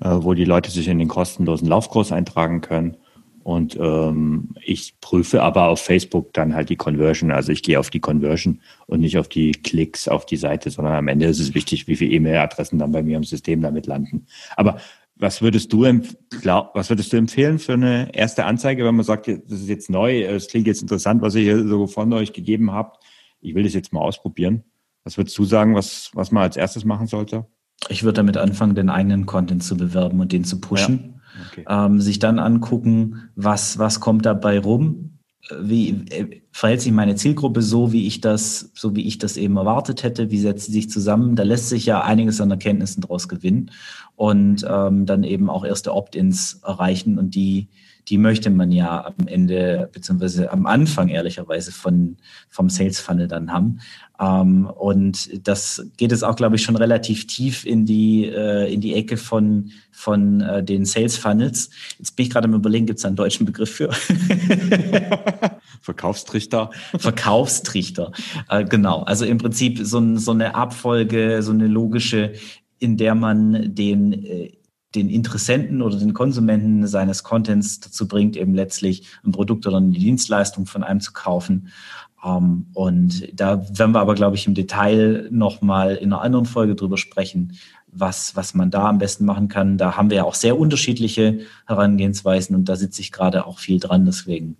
[SPEAKER 3] äh, wo die Leute sich in den kostenlosen Laufkurs eintragen können. Und ähm, ich prüfe aber auf Facebook dann halt die Conversion. Also ich gehe auf die Conversion und nicht auf die Klicks auf die Seite, sondern am Ende ist es wichtig, wie viele E-Mail-Adressen dann bei mir im System damit landen. Aber was würdest du, was würdest du empfehlen für eine erste Anzeige, wenn man sagt, das ist jetzt neu, es klingt jetzt interessant, was ihr hier so von euch gegeben habt. Ich will das jetzt mal ausprobieren. Was würdest du sagen, was, was man als erstes machen sollte?
[SPEAKER 2] Ich würde damit anfangen, den eigenen Content zu bewerben und den zu pushen. Ja. Okay. Ähm, sich dann angucken, was, was kommt dabei rum, wie äh, verhält sich meine Zielgruppe so, wie ich das, so wie ich das eben erwartet hätte, wie setzt sie sich zusammen. Da lässt sich ja einiges an Erkenntnissen daraus gewinnen und ähm, dann eben auch erste Opt-ins erreichen und die, die möchte man ja am Ende, beziehungsweise am Anfang ehrlicherweise von, vom Sales Funnel dann haben. Ähm, und das geht jetzt auch, glaube ich, schon relativ tief in die, äh, in die Ecke von, von äh, den Sales Funnels. Jetzt bin ich gerade am überlegen, gibt es einen deutschen Begriff für?
[SPEAKER 3] Verkaufstrichter.
[SPEAKER 2] Verkaufstrichter, äh, genau. Also im Prinzip so, so eine Abfolge, so eine logische, in der man den äh, den Interessenten oder den Konsumenten seines Contents dazu bringt, eben letztlich ein Produkt oder eine Dienstleistung von einem zu kaufen. Ähm, und da werden wir aber, glaube ich, im Detail nochmal in einer anderen Folge drüber sprechen, was, was man da am besten machen kann. Da haben wir ja auch sehr unterschiedliche Herangehensweisen und da sitze ich gerade auch viel dran. Deswegen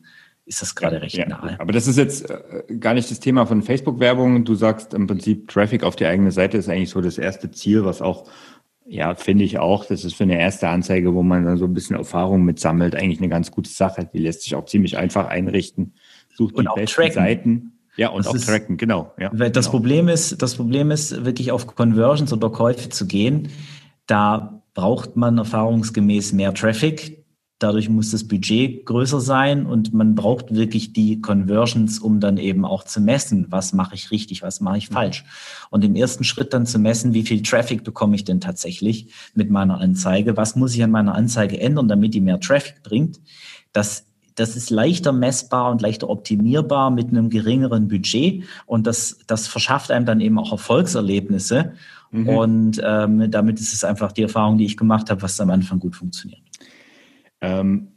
[SPEAKER 2] ist das gerade recht ja, nahe.
[SPEAKER 3] Aber das ist jetzt äh, gar nicht das Thema von Facebook-Werbung. Du sagst im Prinzip, Traffic auf die eigene Seite ist eigentlich so das erste Ziel, was auch ja, finde ich auch. Das ist für eine erste Anzeige, wo man dann so ein bisschen Erfahrung mitsammelt, eigentlich eine ganz gute Sache. Die lässt sich auch ziemlich einfach einrichten. Sucht und die besten tracken. Seiten.
[SPEAKER 2] Ja, und das auch ist, tracken, genau. Ja, das genau. Problem ist, das Problem ist, wirklich auf Conversions oder Käufe zu gehen. Da braucht man erfahrungsgemäß mehr Traffic. Dadurch muss das Budget größer sein und man braucht wirklich die Conversions, um dann eben auch zu messen, was mache ich richtig, was mache ich mhm. falsch. Und im ersten Schritt dann zu messen, wie viel Traffic bekomme ich denn tatsächlich mit meiner Anzeige, was muss ich an meiner Anzeige ändern, damit die mehr Traffic bringt. Das das ist leichter messbar und leichter optimierbar mit einem geringeren Budget und das, das verschafft einem dann eben auch Erfolgserlebnisse. Mhm. Und ähm, damit ist es einfach die Erfahrung, die ich gemacht habe, was am Anfang gut funktioniert.
[SPEAKER 3] Ähm,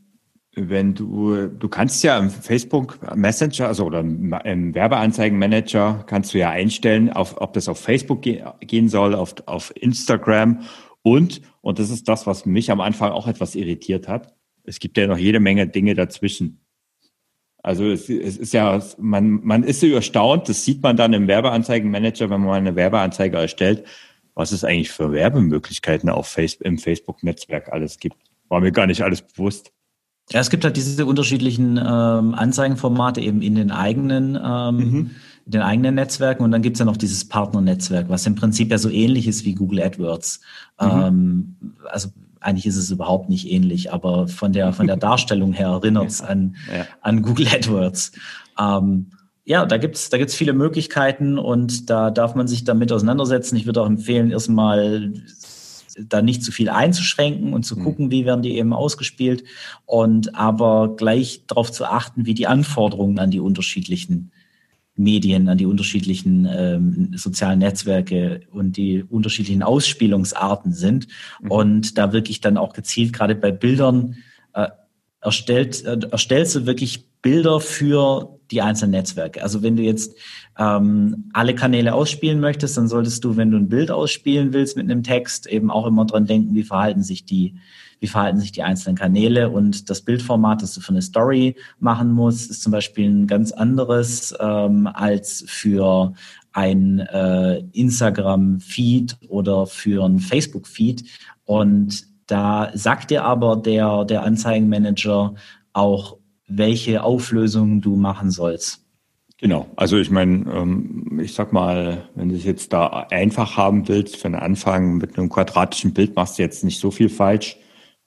[SPEAKER 3] wenn du, du kannst ja im Facebook Messenger, also oder im Werbeanzeigenmanager kannst du ja einstellen, auf, ob das auf Facebook ge gehen soll, auf, auf Instagram und, und das ist das, was mich am Anfang auch etwas irritiert hat. Es gibt ja noch jede Menge Dinge dazwischen. Also es, es ist ja, man, man ist so erstaunt, das sieht man dann im Werbeanzeigenmanager, wenn man eine Werbeanzeige erstellt, was es eigentlich für Werbemöglichkeiten auf Facebook, im Facebook-Netzwerk alles gibt. War mir gar nicht alles bewusst.
[SPEAKER 2] Ja, es gibt halt diese unterschiedlichen ähm, Anzeigenformate eben in den eigenen, ähm, mhm. in den eigenen Netzwerken und dann gibt's ja noch dieses Partnernetzwerk, was im Prinzip ja so ähnlich ist wie Google AdWords. Mhm. Ähm, also eigentlich ist es überhaupt nicht ähnlich, aber von der von der Darstellung her erinnert's ja. an, ja. an Google AdWords. Ähm, ja, da gibt's da gibt's viele Möglichkeiten und da darf man sich damit auseinandersetzen. Ich würde auch empfehlen, erstmal da nicht zu viel einzuschränken und zu mhm. gucken, wie werden die eben ausgespielt und aber gleich darauf zu achten, wie die Anforderungen an die unterschiedlichen Medien, an die unterschiedlichen ähm, sozialen Netzwerke und die unterschiedlichen Ausspielungsarten sind. Mhm. Und da wirklich dann auch gezielt gerade bei Bildern äh, erstellt, äh, erstellst du wirklich Bilder für die einzelnen Netzwerke. Also wenn du jetzt ähm, alle Kanäle ausspielen möchtest, dann solltest du, wenn du ein Bild ausspielen willst mit einem Text, eben auch immer dran denken, wie verhalten sich die, wie verhalten sich die einzelnen Kanäle und das Bildformat, das du für eine Story machen musst, ist zum Beispiel ein ganz anderes ähm, als für ein äh, Instagram-Feed oder für ein Facebook-Feed. Und da sagt dir aber der, der Anzeigenmanager auch, welche Auflösung du machen sollst.
[SPEAKER 3] Genau, also ich meine, ähm, ich sag mal, wenn du es jetzt da einfach haben willst, für den Anfang mit einem quadratischen Bild machst du jetzt nicht so viel falsch.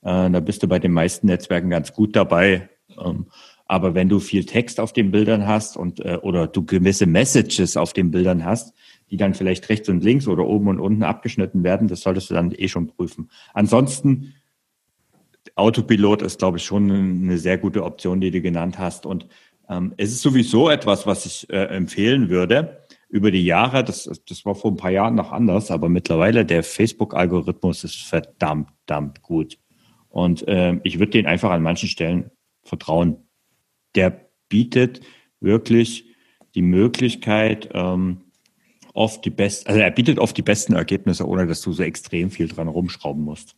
[SPEAKER 3] Äh, da bist du bei den meisten Netzwerken ganz gut dabei. Ähm, aber wenn du viel Text auf den Bildern hast und äh, oder du gewisse Messages auf den Bildern hast, die dann vielleicht rechts und links oder oben und unten abgeschnitten werden, das solltest du dann eh schon prüfen. Ansonsten Autopilot ist, glaube ich, schon eine sehr gute Option, die du genannt hast. Und ähm, es ist sowieso etwas, was ich äh, empfehlen würde. Über die Jahre, das, das war vor ein paar Jahren noch anders, aber mittlerweile der Facebook-Algorithmus ist verdammt, verdammt gut. Und äh, ich würde den einfach an manchen Stellen vertrauen. Der bietet wirklich die Möglichkeit, ähm, oft die besten, also er bietet oft die besten Ergebnisse, ohne dass du so extrem viel dran rumschrauben musst.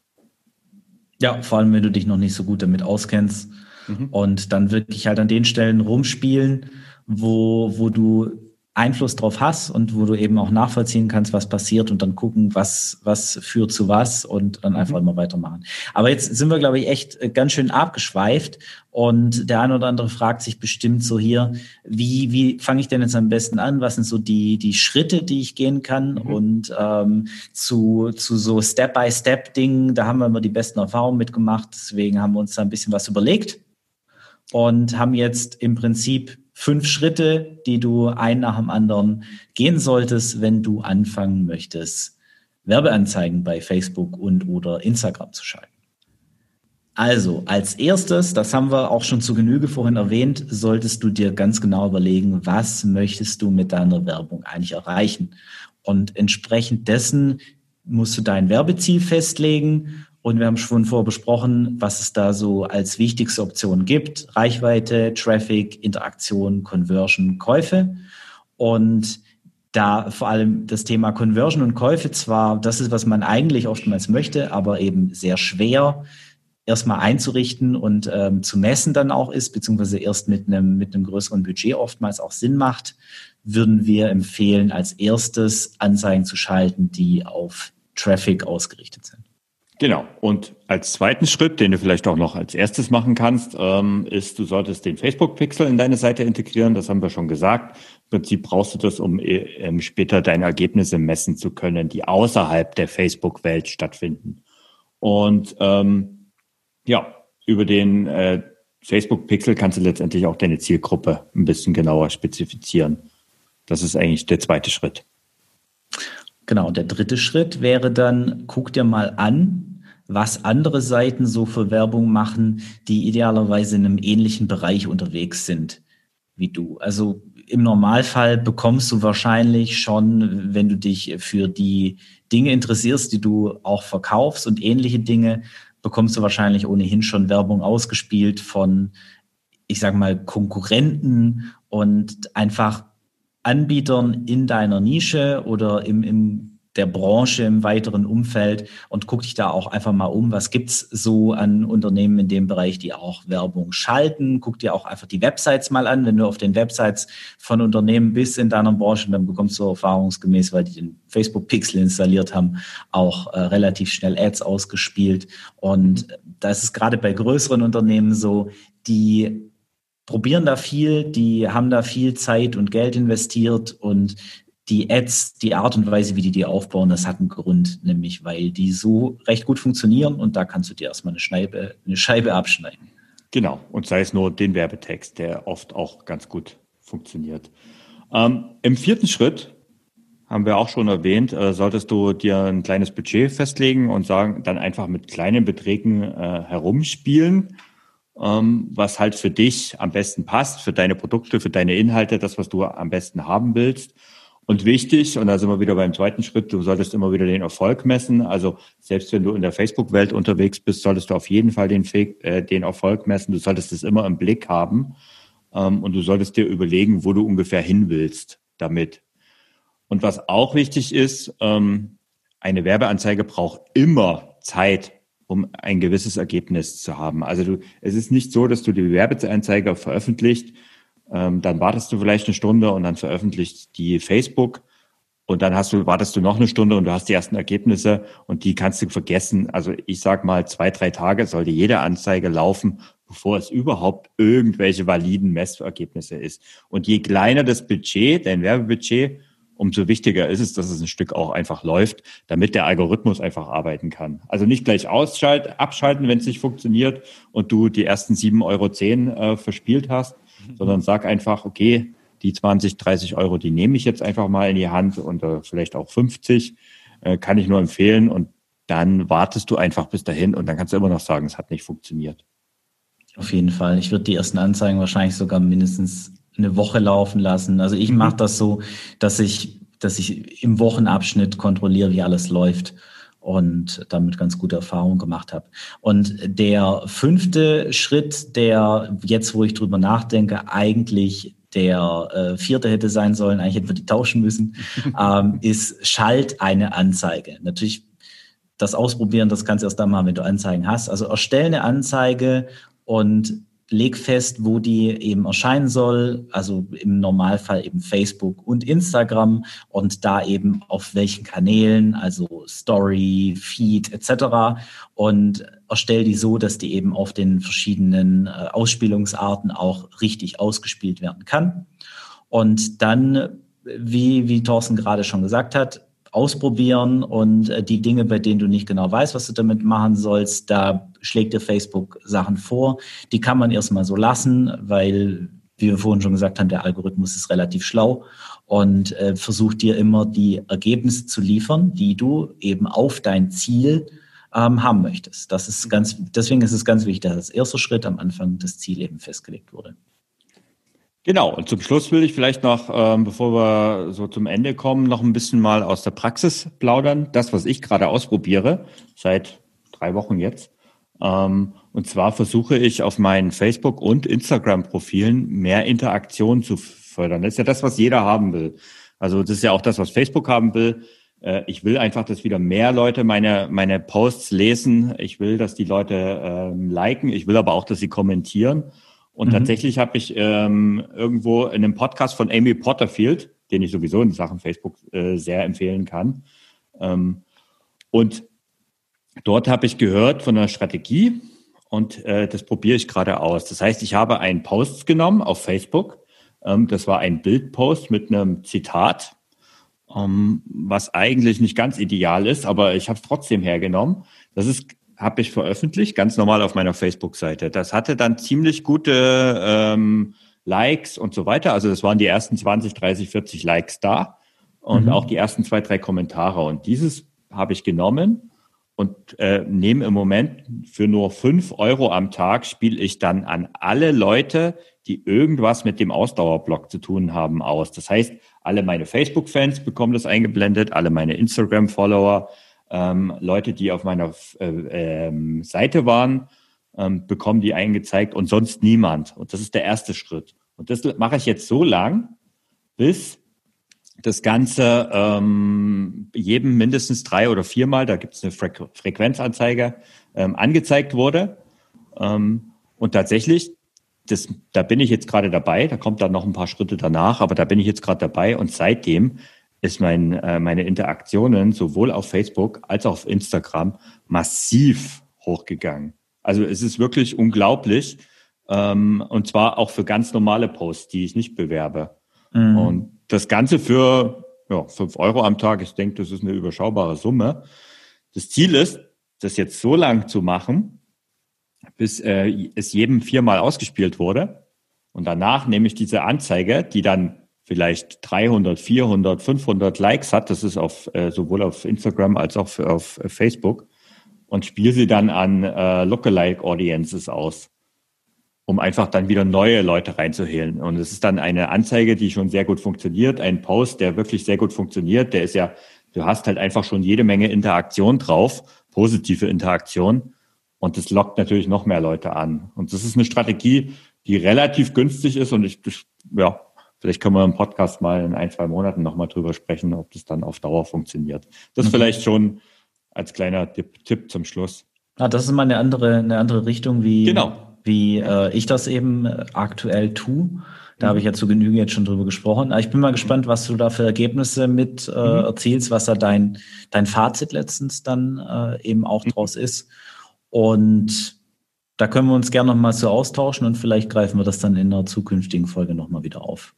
[SPEAKER 2] Ja, vor allem, wenn du dich noch nicht so gut damit auskennst mhm. und dann wirklich halt an den Stellen rumspielen, wo, wo du Einfluss drauf hast und wo du eben auch nachvollziehen kannst, was passiert und dann gucken, was, was führt zu was und dann einfach mhm. immer weitermachen. Aber jetzt sind wir, glaube ich, echt äh, ganz schön abgeschweift und der eine oder andere fragt sich bestimmt so hier, wie, wie fange ich denn jetzt am besten an? Was sind so die, die Schritte, die ich gehen kann? Mhm. Und ähm, zu, zu so Step-by-Step-Dingen, da haben wir immer die besten Erfahrungen mitgemacht. Deswegen haben wir uns da ein bisschen was überlegt und haben jetzt im Prinzip fünf Schritte, die du ein nach dem anderen gehen solltest, wenn du anfangen möchtest, Werbeanzeigen bei Facebook und oder Instagram zu schalten. Also, als erstes, das haben wir auch schon zu Genüge vorhin erwähnt, solltest du dir ganz genau überlegen, was möchtest du mit deiner Werbung eigentlich erreichen? Und entsprechend dessen musst du dein Werbeziel festlegen und wir haben schon vorher besprochen, was es da so als wichtigste Option gibt. Reichweite, Traffic, Interaktion, Conversion, Käufe. Und da vor allem das Thema Conversion und Käufe zwar, das ist, was man eigentlich oftmals möchte, aber eben sehr schwer erstmal einzurichten und ähm, zu messen dann auch ist, beziehungsweise erst mit einem, mit einem größeren Budget oftmals auch Sinn macht, würden wir empfehlen, als erstes Anzeigen zu schalten, die auf Traffic ausgerichtet sind.
[SPEAKER 3] Genau. Und als zweiten Schritt, den du vielleicht auch noch als erstes machen kannst, ähm, ist, du solltest den Facebook-Pixel in deine Seite integrieren. Das haben wir schon gesagt. Im Prinzip brauchst du das, um äh, ähm, später deine Ergebnisse messen zu können, die außerhalb der Facebook-Welt stattfinden. Und ähm, ja, über den äh, Facebook-Pixel kannst du letztendlich auch deine Zielgruppe ein bisschen genauer spezifizieren. Das ist eigentlich der zweite Schritt.
[SPEAKER 2] Genau, der dritte Schritt wäre dann, guck dir mal an, was andere Seiten so für Werbung machen, die idealerweise in einem ähnlichen Bereich unterwegs sind wie du. Also im Normalfall bekommst du wahrscheinlich schon, wenn du dich für die Dinge interessierst, die du auch verkaufst und ähnliche Dinge, bekommst du wahrscheinlich ohnehin schon Werbung ausgespielt von, ich sage mal, Konkurrenten und einfach Anbietern in deiner Nische oder im, im der Branche im weiteren Umfeld und guck dich da auch einfach mal um, was gibt's so an Unternehmen in dem Bereich, die auch Werbung schalten. Guck dir auch einfach die Websites mal an. Wenn du auf den Websites von Unternehmen bist in deiner Branche, dann bekommst du erfahrungsgemäß, weil die den Facebook-Pixel installiert haben, auch äh, relativ schnell Ads ausgespielt. Und da ist gerade bei größeren Unternehmen so, die probieren da viel, die haben da viel Zeit und Geld investiert und die Ads, die Art und Weise, wie die die aufbauen, das hat einen Grund, nämlich weil die so recht gut funktionieren und da kannst du dir erstmal eine Scheibe, eine Scheibe abschneiden.
[SPEAKER 3] Genau, und sei es nur den Werbetext, der oft auch ganz gut funktioniert. Ähm, Im vierten Schritt haben wir auch schon erwähnt, äh, solltest du dir ein kleines Budget festlegen und sagen, dann einfach mit kleinen Beträgen äh, herumspielen, ähm, was halt für dich am besten passt, für deine Produkte, für deine Inhalte, das, was du am besten haben willst. Und wichtig, und da sind wir wieder beim zweiten Schritt, du solltest immer wieder den Erfolg messen. Also selbst wenn du in der Facebook-Welt unterwegs bist, solltest du auf jeden Fall den, äh, den Erfolg messen. Du solltest es immer im Blick haben. Ähm, und du solltest dir überlegen, wo du ungefähr hin willst damit. Und was auch wichtig ist, ähm, eine Werbeanzeige braucht immer Zeit, um ein gewisses Ergebnis zu haben. Also du, es ist nicht so, dass du die Werbeanzeige veröffentlicht ähm, dann wartest du vielleicht eine Stunde und dann veröffentlicht die Facebook und dann hast du, wartest du noch eine Stunde und du hast die ersten Ergebnisse und die kannst du vergessen. Also ich sag mal, zwei, drei Tage sollte jede Anzeige laufen, bevor es überhaupt irgendwelche validen Messergebnisse ist. Und je kleiner das Budget, dein Werbebudget, umso wichtiger ist es, dass es ein Stück auch einfach läuft, damit der Algorithmus einfach arbeiten kann. Also nicht gleich ausschalten, abschalten, wenn es nicht funktioniert und du die ersten 7,10 Euro äh, verspielt hast, sondern sag einfach, okay, die 20, 30 Euro, die nehme ich jetzt einfach mal in die Hand und äh, vielleicht auch 50, äh, kann ich nur empfehlen und dann wartest du einfach bis dahin und dann kannst du immer noch sagen, es hat nicht funktioniert.
[SPEAKER 2] Auf jeden Fall. Ich würde die ersten Anzeigen wahrscheinlich sogar mindestens eine Woche laufen lassen. Also ich mhm. mache das so, dass ich, dass ich im Wochenabschnitt kontrolliere, wie alles läuft und damit ganz gute Erfahrungen gemacht habe. Und der fünfte Schritt, der jetzt, wo ich drüber nachdenke, eigentlich der äh, vierte hätte sein sollen, eigentlich hätten wir die tauschen müssen, ähm, ist schalt eine Anzeige. Natürlich das Ausprobieren, das kannst du erst dann machen, wenn du Anzeigen hast. Also erstell eine Anzeige und leg fest, wo die eben erscheinen soll, also im Normalfall eben Facebook und Instagram und da eben auf welchen Kanälen, also Story, Feed etc. und erstell die so, dass die eben auf den verschiedenen äh, Ausspielungsarten auch richtig ausgespielt werden kann. Und dann, wie, wie Thorsten gerade schon gesagt hat, ausprobieren und äh, die Dinge, bei denen du nicht genau weißt, was du damit machen sollst, da schlägt dir Facebook Sachen vor. Die kann man erstmal so lassen, weil, wie wir vorhin schon gesagt haben, der Algorithmus ist relativ schlau und äh, versucht dir immer die Ergebnisse zu liefern, die du eben auf dein Ziel ähm, haben möchtest. Das ist ganz, deswegen ist es ganz wichtig, dass als erster Schritt am Anfang das Ziel eben festgelegt wurde.
[SPEAKER 3] Genau, und zum Schluss will ich vielleicht noch, ähm, bevor wir so zum Ende kommen, noch ein bisschen mal aus der Praxis plaudern. Das, was ich gerade ausprobiere, seit drei Wochen jetzt. Ähm, und zwar versuche ich auf meinen Facebook- und Instagram-Profilen mehr Interaktion zu fördern. Das ist ja das, was jeder haben will. Also das ist ja auch das, was Facebook haben will. Äh, ich will einfach, dass wieder mehr Leute meine, meine Posts lesen. Ich will, dass die Leute ähm, liken. Ich will aber auch, dass sie kommentieren. Und mhm. tatsächlich habe ich ähm, irgendwo in einem Podcast von Amy Potterfield, den ich sowieso in Sachen Facebook äh, sehr empfehlen kann. Ähm, und dort habe ich gehört von einer Strategie und äh, das probiere ich gerade aus. Das heißt, ich habe einen Post genommen auf Facebook. Ähm, das war ein Bildpost mit einem Zitat, ähm, was eigentlich nicht ganz ideal ist, aber ich habe es trotzdem hergenommen. Das ist habe ich veröffentlicht, ganz normal auf meiner Facebook-Seite. Das hatte dann ziemlich gute ähm, Likes und so weiter. Also das waren die ersten 20, 30, 40 Likes da und mhm. auch die ersten zwei, drei Kommentare. Und dieses habe ich genommen und äh, nehme im Moment für nur fünf Euro am Tag spiele ich dann an alle Leute, die irgendwas mit dem Ausdauerblock zu tun haben, aus. Das heißt, alle meine Facebook-Fans bekommen das eingeblendet, alle meine Instagram-Follower, ähm, Leute, die auf meiner äh, ähm, Seite waren, ähm, bekommen die eingezeigt und sonst niemand. Und das ist der erste Schritt. Und das mache ich jetzt so lang, bis das Ganze ähm, jedem mindestens drei oder viermal, da gibt es eine Frequ Frequenzanzeige, ähm, angezeigt wurde. Ähm, und tatsächlich, das, da bin ich jetzt gerade dabei, da kommt dann noch ein paar Schritte danach, aber da bin ich jetzt gerade dabei und seitdem ist mein, äh, meine Interaktionen sowohl auf Facebook als auch auf Instagram massiv hochgegangen. Also es ist wirklich unglaublich. Ähm, und zwar auch für ganz normale Posts, die ich nicht bewerbe. Mhm. Und das Ganze für ja, fünf Euro am Tag. Ich denke, das ist eine überschaubare Summe. Das Ziel ist, das jetzt so lang zu machen, bis äh, es jedem viermal ausgespielt wurde. Und danach nehme ich diese Anzeige, die dann vielleicht 300, 400, 500 Likes hat, das ist auf, äh, sowohl auf Instagram als auch für, auf äh, Facebook, und spiele sie dann an äh, Lookalike Audiences aus um einfach dann wieder neue Leute reinzuhehlen. Und es ist dann eine Anzeige, die schon sehr gut funktioniert, ein Post, der wirklich sehr gut funktioniert. Der ist ja, du hast halt einfach schon jede Menge Interaktion drauf, positive Interaktion. Und das lockt natürlich noch mehr Leute an. Und das ist eine Strategie, die relativ günstig ist. Und ich, ja, vielleicht können wir im Podcast mal in ein, zwei Monaten nochmal drüber sprechen, ob das dann auf Dauer funktioniert. Das mhm. vielleicht schon als kleiner Tipp, Tipp zum Schluss.
[SPEAKER 2] Ah, das ist mal eine andere, eine andere Richtung, wie,
[SPEAKER 3] genau
[SPEAKER 2] wie äh, ich das eben äh, aktuell tue. Da habe ich ja zu Genüge jetzt schon drüber gesprochen. Aber ich bin mal gespannt, was du da für Ergebnisse mit äh, mhm. erzielst, was da dein, dein Fazit letztens dann äh, eben auch mhm. draus ist. Und da können wir uns gerne nochmal so austauschen und vielleicht greifen wir das dann in einer zukünftigen Folge nochmal wieder auf.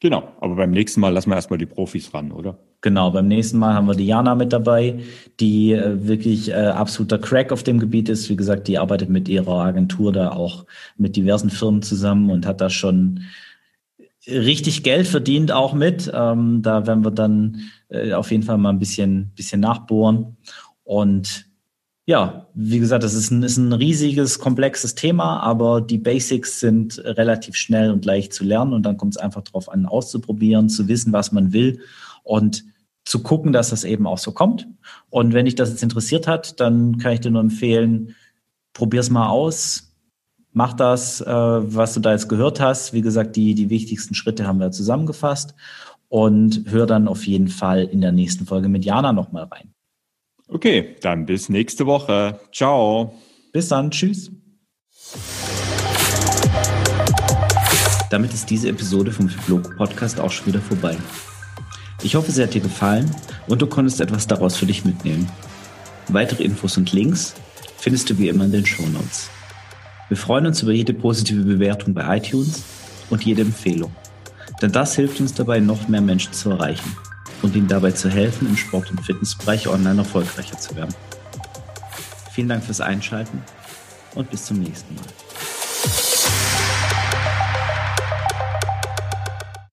[SPEAKER 3] Genau, aber beim nächsten Mal lassen wir erstmal die Profis ran, oder?
[SPEAKER 2] Genau, beim nächsten Mal haben wir die Jana mit dabei, die äh, wirklich äh, absoluter Crack auf dem Gebiet ist. Wie gesagt, die arbeitet mit ihrer Agentur da auch mit diversen Firmen zusammen und hat da schon richtig Geld verdient auch mit. Ähm, da werden wir dann äh, auf jeden Fall mal ein bisschen, bisschen nachbohren. Und ja, wie gesagt, das ist ein, ist ein riesiges, komplexes Thema, aber die Basics sind relativ schnell und leicht zu lernen und dann kommt es einfach darauf an, auszuprobieren, zu wissen, was man will und zu gucken, dass das eben auch so kommt. Und wenn dich das jetzt interessiert hat, dann kann ich dir nur empfehlen, probier's mal aus, mach das, äh, was du da jetzt gehört hast. Wie gesagt, die, die wichtigsten Schritte haben wir zusammengefasst und hör dann auf jeden Fall in der nächsten Folge mit Jana nochmal rein.
[SPEAKER 3] Okay, dann bis nächste Woche. Ciao.
[SPEAKER 2] Bis dann. Tschüss. Damit ist diese Episode vom Fibloco Podcast auch schon wieder vorbei. Ich hoffe, sie hat dir gefallen und du konntest etwas daraus für dich mitnehmen. Weitere Infos und Links findest du wie immer in den Show Notes. Wir freuen uns über jede positive Bewertung bei iTunes und jede Empfehlung, denn das hilft uns dabei, noch mehr Menschen zu erreichen und ihnen dabei zu helfen, im Sport- und Fitnessbereich online erfolgreicher zu werden. Vielen Dank fürs Einschalten und bis zum nächsten Mal.